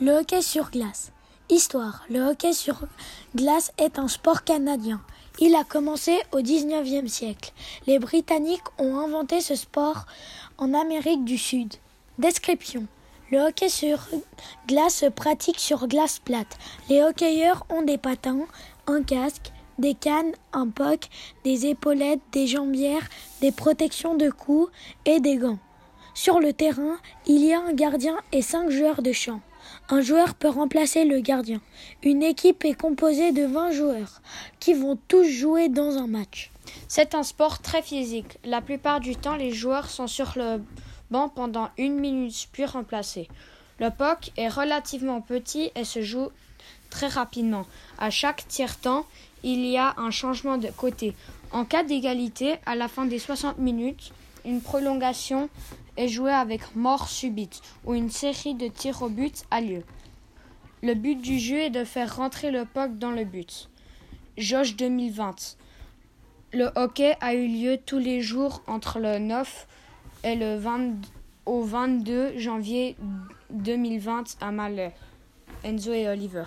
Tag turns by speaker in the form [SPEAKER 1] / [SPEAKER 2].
[SPEAKER 1] Le hockey sur glace. Histoire. Le hockey sur glace est un sport canadien. Il a commencé au XIXe siècle. Les Britanniques ont inventé ce sport en Amérique du Sud. Description. Le hockey sur glace se pratique sur glace plate. Les hockeyeurs ont des patins, un casque, des cannes, un puck, des épaulettes, des jambières, des protections de cou et des gants. Sur le terrain, il y a un gardien et cinq joueurs de champ. Un joueur peut remplacer le gardien. Une équipe est composée de 20 joueurs qui vont tous jouer dans un match.
[SPEAKER 2] C'est un sport très physique. La plupart du temps, les joueurs sont sur le banc pendant une minute puis remplacés. Le puck est relativement petit et se joue très rapidement. À chaque tiers-temps, il y a un changement de côté. En cas d'égalité, à la fin des 60 minutes, une prolongation est joué avec mort subite, où une série de tirs au but a lieu. Le but du jeu est de faire rentrer le puck dans le but. Josh 2020. Le hockey a eu lieu tous les jours entre le 9 et le 20 au 22 janvier 2020 à Malais. Enzo et Oliver.